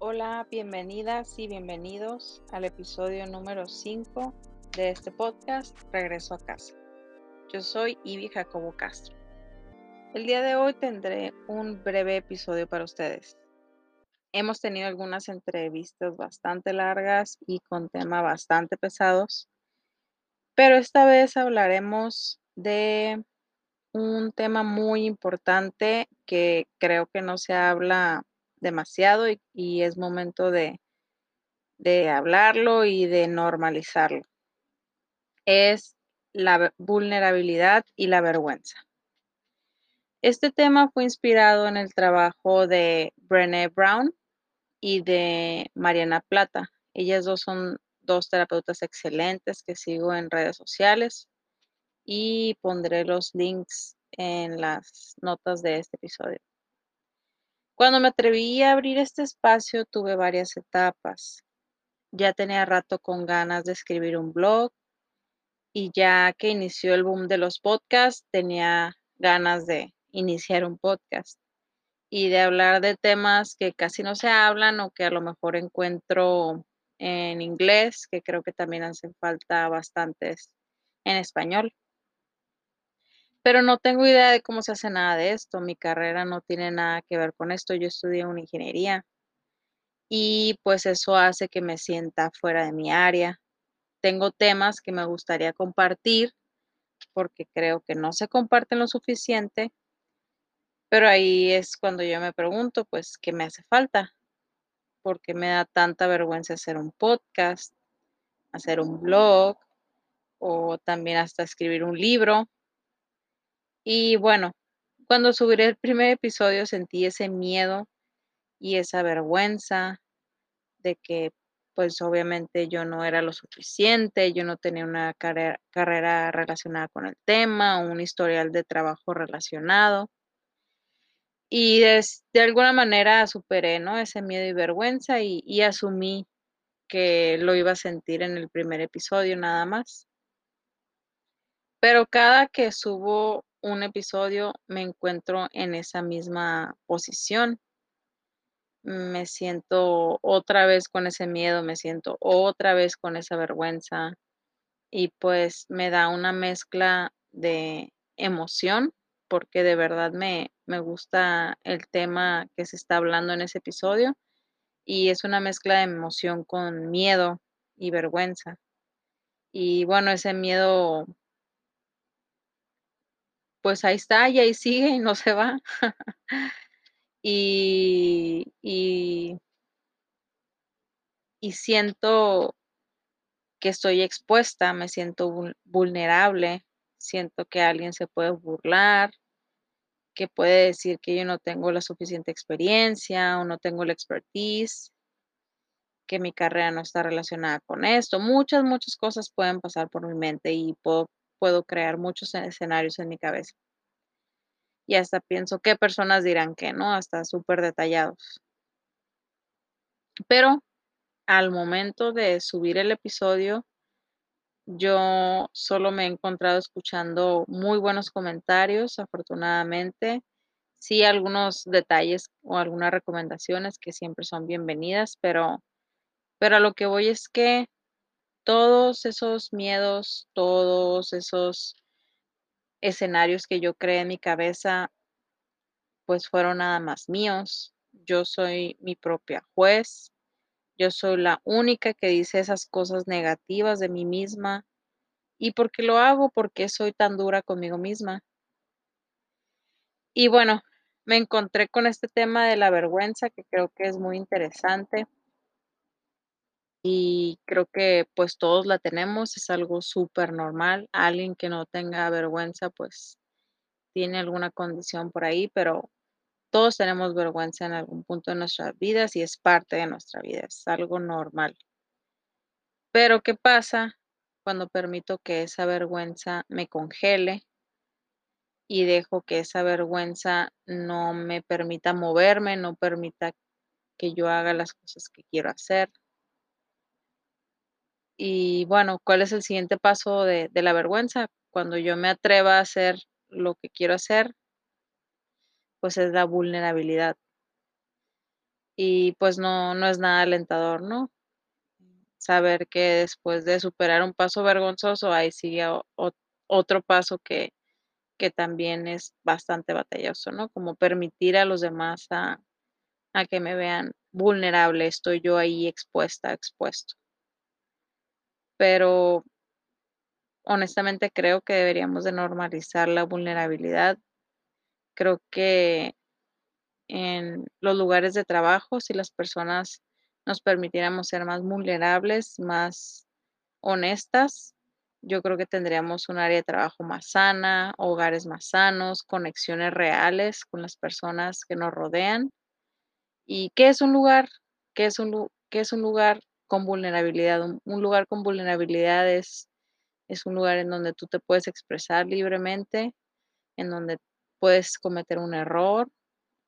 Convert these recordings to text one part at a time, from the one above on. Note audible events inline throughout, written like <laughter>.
Hola, bienvenidas y bienvenidos al episodio número 5 de este podcast Regreso a casa. Yo soy Ivy Jacobo Castro. El día de hoy tendré un breve episodio para ustedes. Hemos tenido algunas entrevistas bastante largas y con temas bastante pesados, pero esta vez hablaremos de un tema muy importante que creo que no se habla demasiado y, es momento de, de hablarlo y de normalizarlo. Es la vulnerabilidad y la vergüenza. Este tema fue inspirado en el trabajo de Brené Brown y de Mariana Plata. Ellas dos son dos terapeutas excelentes que sigo en redes sociales y pondré los links en las notas de este episodio. Cuando me atreví a abrir este espacio tuve varias etapas. Ya tenía rato con ganas de escribir un blog y ya que inició el boom de los podcasts, tenía ganas de iniciar un podcast y de hablar de temas que casi no se hablan o que a lo mejor encuentro en inglés, que creo que también hacen falta bastantes en español pero no tengo idea de cómo se hace nada de esto. Mi carrera no tiene nada que ver con esto. Yo estudié una ingeniería y pues eso hace que me sienta fuera de mi área. Tengo temas que me gustaría compartir porque creo que no se comparten lo suficiente, pero ahí es cuando yo me pregunto, pues, ¿qué me hace falta? Porque me da tanta vergüenza hacer un podcast, hacer un blog o también hasta escribir un libro y bueno, cuando subiré el primer episodio sentí ese miedo y esa vergüenza de que pues obviamente yo no era lo suficiente, yo no tenía una carrera, relacionada con el tema, un historial de trabajo relacionado. Y de, alguna manera superé ¿no? ese miedo y vergüenza y asumí que lo iba a sentir en el primer episodio nada más. Pero cada que subo un episodio me encuentro en esa misma posición. Me siento otra vez con ese miedo, me siento otra vez con esa vergüenza y pues me da una mezcla de emoción porque de verdad me, me gusta el tema que se está hablando en ese episodio y es una mezcla de emoción con miedo y vergüenza. Y bueno, ese miedo pues ahí está y ahí sigue y no se va. y, y, y siento que estoy expuesta, me siento vulnerable, siento que alguien se puede burlar, que puede decir que yo no tengo la suficiente experiencia o no tengo la expertise, que mi carrera no está relacionada con esto. Muchas, muchas cosas pueden pasar por mi mente y puedo puedo crear muchos escenarios en mi cabeza. Y hasta pienso qué personas dirán que, ¿no? Hasta súper detallados. Pero al momento de subir el episodio, yo solo me he encontrado escuchando muy buenos comentarios, afortunadamente. Sí, algunos detalles o algunas recomendaciones que siempre son bienvenidas, pero, pero a lo que voy es que todos esos miedos, todos esos escenarios que yo creé en mi cabeza, pues fueron nada más míos. Yo soy mi propia juez. Yo soy la única que dice esas cosas negativas de mí misma. ¿Y por qué lo hago? Porque soy tan dura conmigo misma. Y bueno, me encontré con este tema de la vergüenza que creo que es muy interesante y creo que pues todos la tenemos, es algo súper normal. Alguien que no tenga vergüenza pues tiene alguna condición por ahí, pero todos tenemos vergüenza en algún punto de nuestras vidas y es parte de nuestra vida, es algo normal. Pero ¿qué pasa cuando permito que esa vergüenza me congele y dejo que esa vergüenza no me permita moverme, no permita que yo haga las cosas que quiero hacer? Y bueno, ¿cuál es el siguiente paso de, la vergüenza? Cuando yo me atreva a hacer lo que quiero hacer, pues es la vulnerabilidad. Y pues no, no es nada alentador, ¿no? Saber que después de superar un paso vergonzoso, ahí sigue otro paso que, que también es bastante batalloso, ¿no? Como permitir a los demás a, a que me vean vulnerable, estoy yo ahí expuesta, expuesto. Pero honestamente creo que deberíamos de normalizar la vulnerabilidad. Creo que en los lugares de trabajo, si las personas nos permitiéramos ser más vulnerables, más honestas, yo creo que tendríamos un área de trabajo más sana, hogares más sanos, conexiones reales con las personas que nos rodean. ¿Y qué es un lugar? ¿Qué es un, qué es un lugar con vulnerabilidad? Un, lugar con vulnerabilidad es, un lugar en donde tú te puedes expresar libremente, en donde puedes cometer un error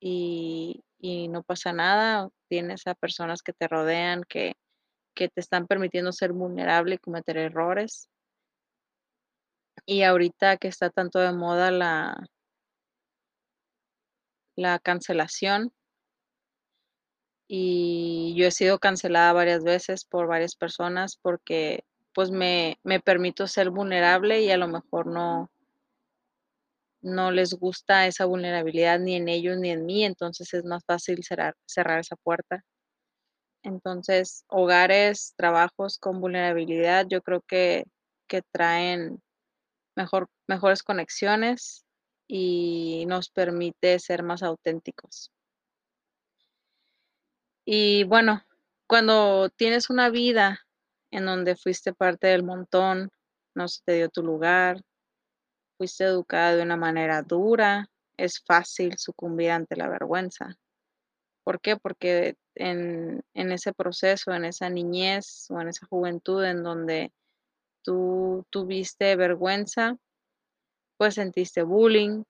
y, no pasa nada. Tienes a personas que te rodean, que, te están permitiendo ser vulnerable y cometer errores. Y ahorita que está tanto de moda la cancelación, y yo he sido cancelada varias veces por varias personas porque pues me, me permito ser vulnerable y a lo mejor no, no les gusta esa vulnerabilidad ni en ellos ni en mí, entonces es más fácil cerrar, cerrar esa puerta. Entonces, hogares, trabajos con vulnerabilidad, yo creo que, que traen mejor, mejores conexiones y nos permite ser más auténticos. Y bueno, cuando tienes una vida en donde fuiste parte del montón, no se te dio tu lugar, fuiste educada de una manera dura, es fácil sucumbir ante la vergüenza. ¿Por qué? Porque en, en ese proceso, en esa niñez o en esa juventud en donde tú tuviste vergüenza, pues sentiste bullying,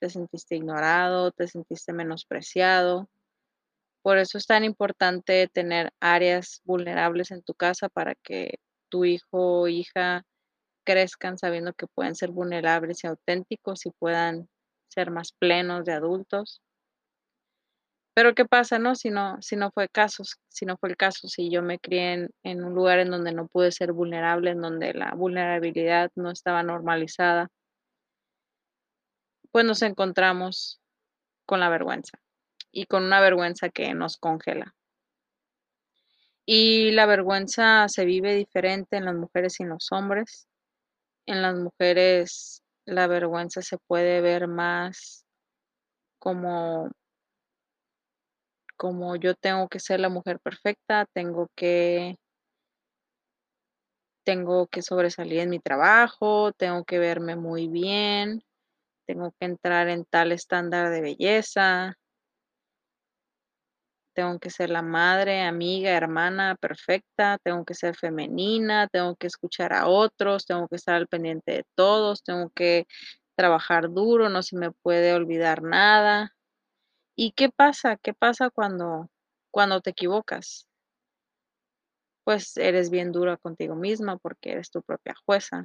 te sentiste ignorado, te sentiste menospreciado, por eso es tan importante tener áreas vulnerables en tu casa para que tu hijo o hija crezcan sabiendo que pueden ser vulnerables y auténticos y puedan ser más plenos de adultos. Pero ¿qué pasa, no? Si no, si no fue caso, si no fue el caso, si yo me crié en, en un lugar en donde no pude ser vulnerable, en donde la vulnerabilidad no estaba normalizada, pues nos encontramos con la vergüenza y con una vergüenza que nos congela. Y la vergüenza se vive diferente en las mujeres y en los hombres. En las mujeres la vergüenza se puede ver más como como yo tengo que ser la mujer perfecta, tengo que tengo que sobresalir en mi trabajo, tengo que verme muy bien, tengo que entrar en tal estándar de belleza, tengo que ser la madre, amiga, hermana perfecta, tengo que ser femenina, tengo que escuchar a otros, tengo que estar al pendiente de todos, tengo que trabajar duro, no se me puede olvidar nada. ¿Y qué pasa? ¿Qué pasa cuando cuando te equivocas? Pues eres bien dura contigo misma porque eres tu propia jueza.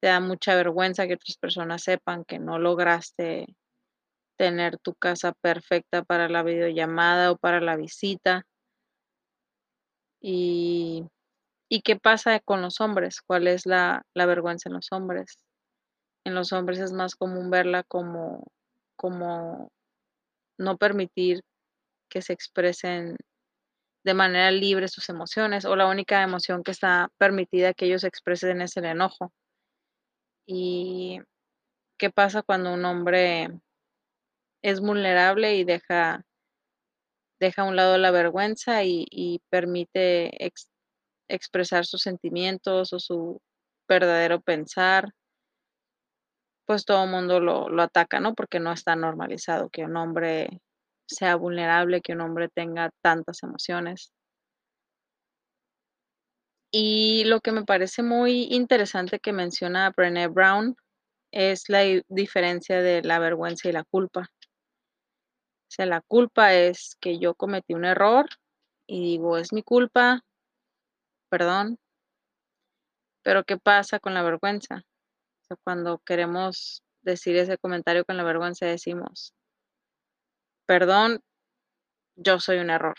Te da mucha vergüenza que otras personas sepan que no lograste tener tu casa perfecta para la videollamada o para la visita. Y, ¿y qué pasa con los hombres? ¿Cuál es la, la vergüenza en los hombres? En los hombres es más común verla como, como no permitir que se expresen de manera libre sus emociones o la única emoción que está permitida que ellos expresen es el enojo. ¿Y qué pasa cuando un hombre es vulnerable y deja, deja a un lado la vergüenza y, permite expresar sus sentimientos o su verdadero pensar, pues todo el mundo lo, lo ataca, ¿no? Porque no está normalizado que un hombre sea vulnerable, que un hombre tenga tantas emociones. Y lo que me parece muy interesante que menciona Brené Brown es la diferencia de la vergüenza y la culpa. O sea, la culpa es que yo cometí un error y digo, es mi culpa, perdón. Pero ¿qué pasa con la vergüenza? Cuando queremos decir ese comentario con la vergüenza decimos, perdón, yo soy un error.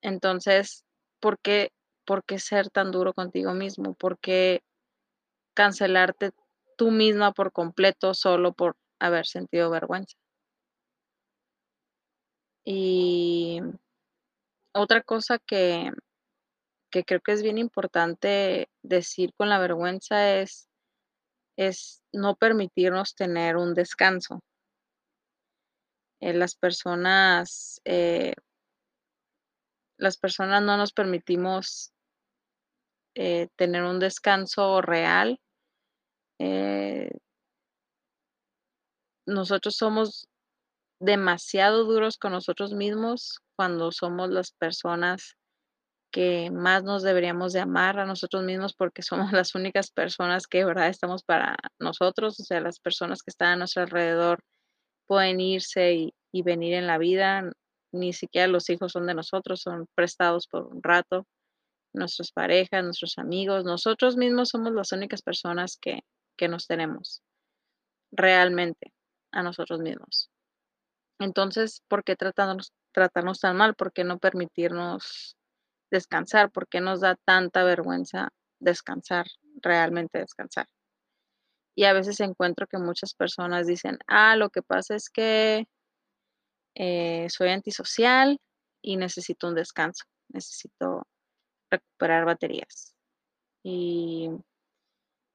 Entonces, ¿por qué, por qué ser tan duro contigo mismo? ¿Por qué cancelarte tú misma por completo solo por haber sentido vergüenza? Y otra cosa que, que creo que es bien importante decir con la vergüenza es, es no permitirnos tener un descanso. Eh, las personas, eh, las personas no nos permitimos eh, tener un descanso real. Nosotros somos demasiado duros con nosotros mismos cuando somos las personas que más nos deberíamos de amar a nosotros mismos porque <laughs> somos las únicas personas que verdad estamos para nosotros, o sea, las personas que están a nuestro alrededor pueden irse y, y venir en la vida, ni siquiera los hijos son de nosotros, son prestados por un rato, nuestras parejas, nuestros amigos, nosotros mismos somos las únicas personas que, que nos tenemos realmente a nosotros mismos. Entonces, ¿por qué tratarnos, tratarnos tan mal? ¿Por qué no permitirnos descansar? ¿Por qué nos da tanta vergüenza descansar, realmente descansar? Y a veces encuentro que muchas personas dicen, ah, lo que pasa es que eh, soy antisocial y necesito un descanso, necesito recuperar baterías. Y,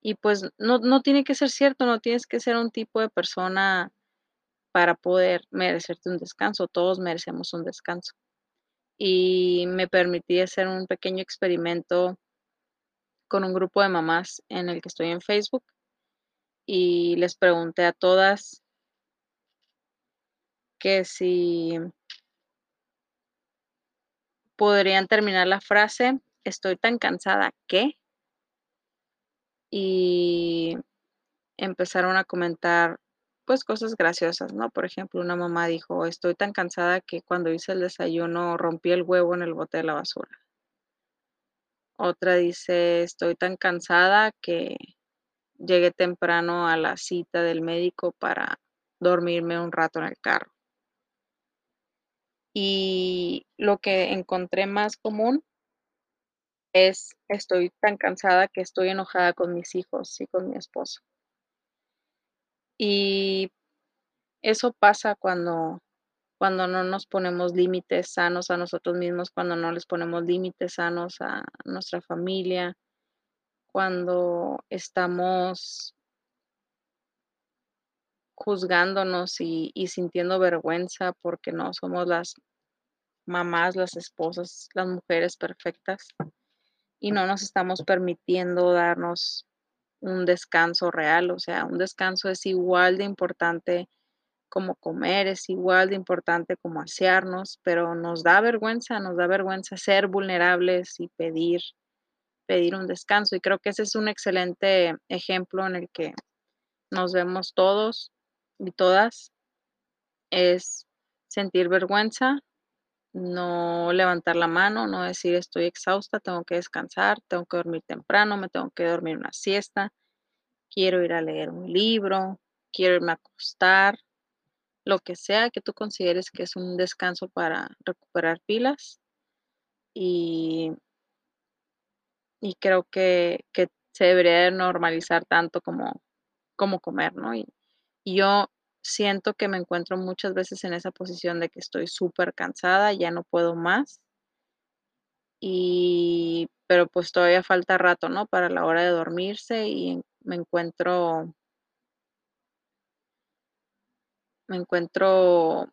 y pues no, no tiene que ser cierto, no tienes que ser un tipo de persona para poder merecerte un descanso, todos merecemos un descanso. Y me permití hacer un pequeño experimento con un grupo de mamás en el que estoy en Facebook y les pregunté a todas que si podrían terminar la frase, estoy tan cansada que, y empezaron a comentar pues cosas graciosas, ¿no? Por ejemplo, una mamá dijo, estoy tan cansada que cuando hice el desayuno rompí el huevo en el bote de la basura. Otra dice, estoy tan cansada que llegué temprano a la cita del médico para dormirme un rato en el carro. Y lo que encontré más común es estoy tan cansada que estoy enojada con mis hijos y con mi esposo. Y eso pasa cuando cuando no nos ponemos límites sanos a nosotros mismos, cuando no les ponemos límites sanos a nuestra familia, cuando estamos juzgándonos y, y sintiendo vergüenza porque no somos las mamás, las esposas, las mujeres perfectas y no nos estamos permitiendo darnos un descanso real, o sea, un descanso es igual de importante como comer, es igual de importante como asearnos, pero nos da vergüenza, nos da vergüenza ser vulnerables y pedir pedir un descanso. Y creo que ese es un excelente ejemplo en el que nos vemos todos y todas es sentir vergüenza, no levantar la mano, no decir estoy exhausta, tengo que descansar, tengo que dormir temprano, me tengo que dormir una siesta, quiero ir a leer un libro, quiero irme a acostar, lo que sea que tú consideres que es un descanso para recuperar pilas y, y creo que, que se debería de normalizar tanto como, como comer, ¿no? Y yo siento que me encuentro muchas veces en esa posición de que estoy súper cansada, ya no puedo más. Y, pero pues todavía falta rato, ¿no? Para la hora de dormirse y me encuentro, me encuentro,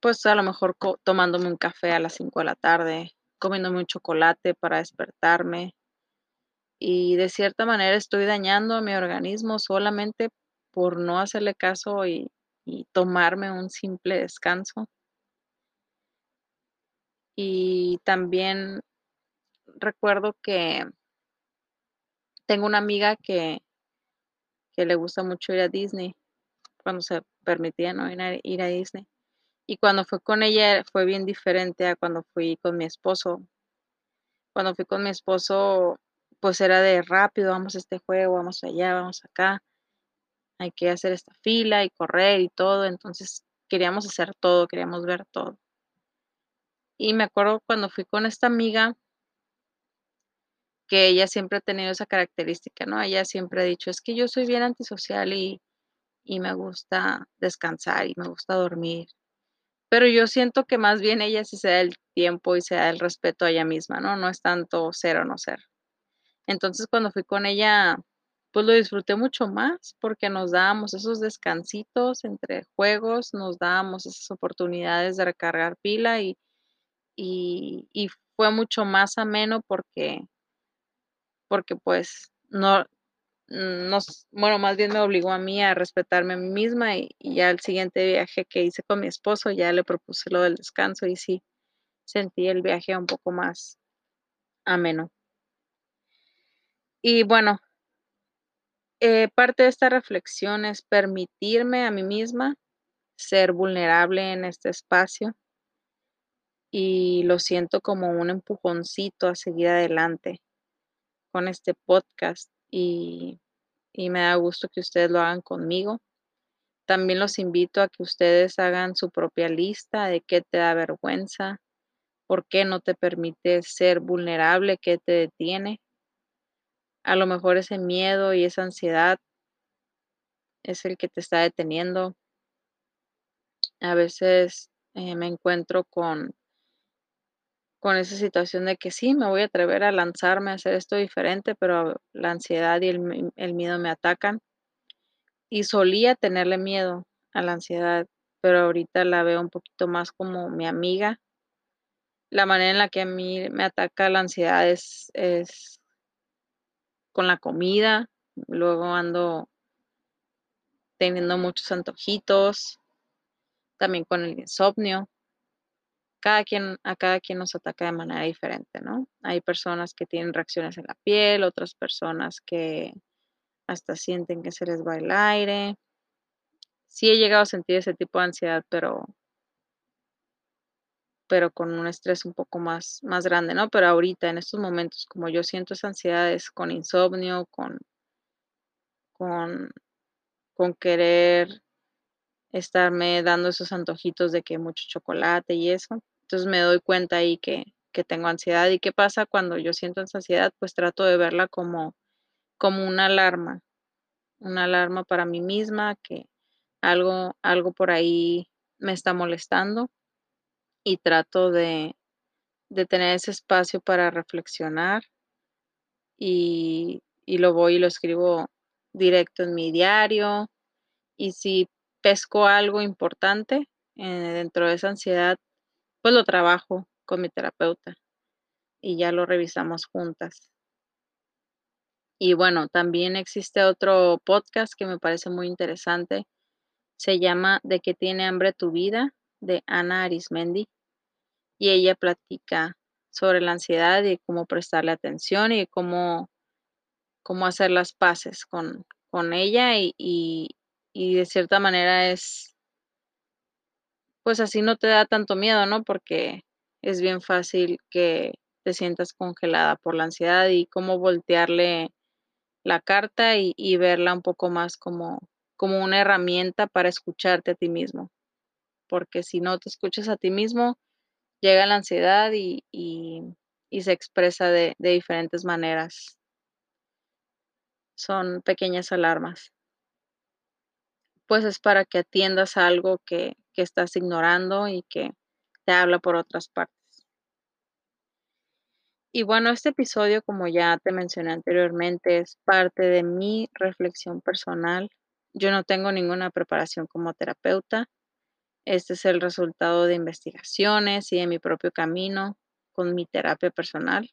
pues a lo mejor tomándome un café a las 5 de la tarde, comiéndome un chocolate para despertarme. Y de cierta manera estoy dañando a mi organismo solamente por no hacerle caso y, tomarme un simple descanso. Y también recuerdo que tengo una amiga que, que le gusta mucho ir a Disney, cuando se permitía, ¿no? Ir a, ir a Disney. Y cuando fue con ella fue bien diferente a cuando fui con mi esposo. Cuando fui con mi esposo, pues era de rápido, vamos a este juego, vamos allá, vamos acá, hay que hacer esta fila y correr y todo. Entonces, queríamos hacer todo, queríamos ver todo. Y me acuerdo cuando fui con esta amiga que ella siempre ha tenido esa característica, ¿no? Ella siempre ha dicho, es que yo soy bien antisocial y, y me gusta descansar y me gusta dormir. Pero yo siento que más bien ella sí se da el tiempo y se da el respeto a ella misma, ¿no? No es tanto ser o no ser. Entonces, cuando fui con ella, pues lo disfruté mucho más porque nos dábamos esos descansitos entre juegos, nos dábamos esas oportunidades de recargar pila y, y, fue mucho más ameno porque porque pues no, nos, bueno, más bien me obligó a mí a respetarme a mí misma y, y ya el siguiente viaje que hice con mi esposo ya le propuse lo del descanso y sí sentí el viaje un poco más ameno. Y bueno, eh, parte de esta reflexión es permitirme a mí misma ser vulnerable en este espacio y lo siento como un empujoncito a seguir adelante con este podcast y, y me da gusto que ustedes lo hagan conmigo. También los invito a que ustedes hagan su propia lista de qué te da vergüenza, por qué no te permite ser vulnerable, qué te detiene. A lo mejor ese miedo y esa ansiedad es el que te está deteniendo. A veces eh, me encuentro con, con esa situación de que sí, me voy a atrever a lanzarme a hacer esto diferente, pero la ansiedad y el, el miedo me atacan. Y solía tenerle miedo a la ansiedad, pero ahorita la veo un poquito más como mi amiga. La manera en la que a mí me ataca la ansiedad es, es con la comida, luego ando teniendo muchos antojitos, también con el insomnio. Cada quien, a cada quien nos ataca de manera diferente, ¿no? Hay personas que tienen reacciones en la piel, otras personas que hasta sienten que se les va el aire. Sí he llegado a sentir ese tipo de ansiedad, pero pero con un estrés un poco más, más grande, ¿no? Pero ahorita, en estos momentos, como yo siento esa ansiedad, es con insomnio, con, con, con querer estarme dando esos antojitos de que mucho chocolate y eso. Entonces me doy cuenta ahí que, que tengo ansiedad. ¿Y qué pasa cuando yo siento esa ansiedad? Pues trato de verla como, como una alarma, una alarma para mí misma, que algo, algo por ahí me está molestando y trato de, de tener ese espacio para reflexionar y, y lo voy y lo escribo directo en mi diario y si pesco algo importante eh, dentro de esa ansiedad, pues lo trabajo con mi terapeuta y ya lo revisamos juntas. Y bueno, también existe otro podcast que me parece muy interesante. Se llama ¿De qué tiene hambre tu vida? De Ana Arismendi. Y ella platica sobre la ansiedad y cómo prestarle atención y cómo, cómo hacer las paces con, con ella y, y, de cierta manera es, pues así no te da tanto miedo, ¿no? Porque es bien fácil que te sientas congelada por la ansiedad y cómo voltearle la carta y, y verla un poco más como, como una herramienta para escucharte a ti mismo. Porque si no te escuchas a ti mismo, llega la ansiedad y, y, se expresa de, de diferentes maneras. Son pequeñas alarmas. Pues es para que atiendas algo que, que estás ignorando y que te habla por otras partes. Y bueno, este episodio, como ya te mencioné anteriormente, es parte de mi reflexión personal. Yo no tengo ninguna preparación como terapeuta. Este es el resultado de investigaciones y de mi propio camino con mi terapia personal.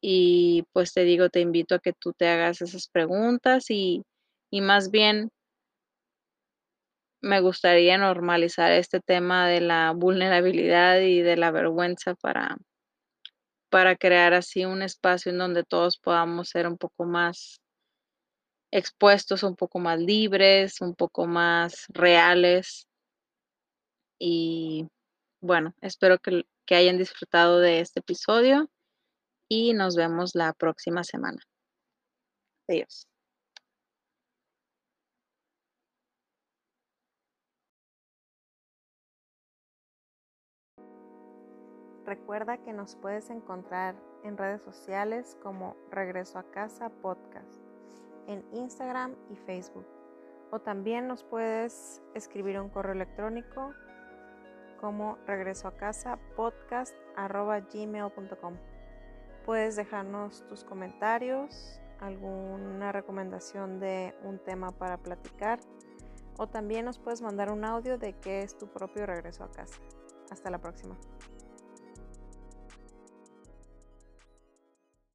Y pues te digo, te invito a que tú te hagas esas preguntas y, y más bien me gustaría normalizar este tema de la vulnerabilidad y de la vergüenza para, para crear así un espacio en donde todos podamos ser un poco más expuestos, un poco más libres, un poco más reales. Y bueno, espero que, hayan disfrutado de este episodio y nos vemos la próxima semana. Adiós. Recuerda que nos puedes encontrar en redes sociales como Regreso a Casa Podcast, en Instagram y Facebook. O también nos puedes escribir un correo electrónico como regreso a casa podcast. Puedes dejarnos tus comentarios, alguna recomendación de un tema para platicar o también nos puedes mandar un audio de qué es tu propio regreso a casa. Hasta la próxima.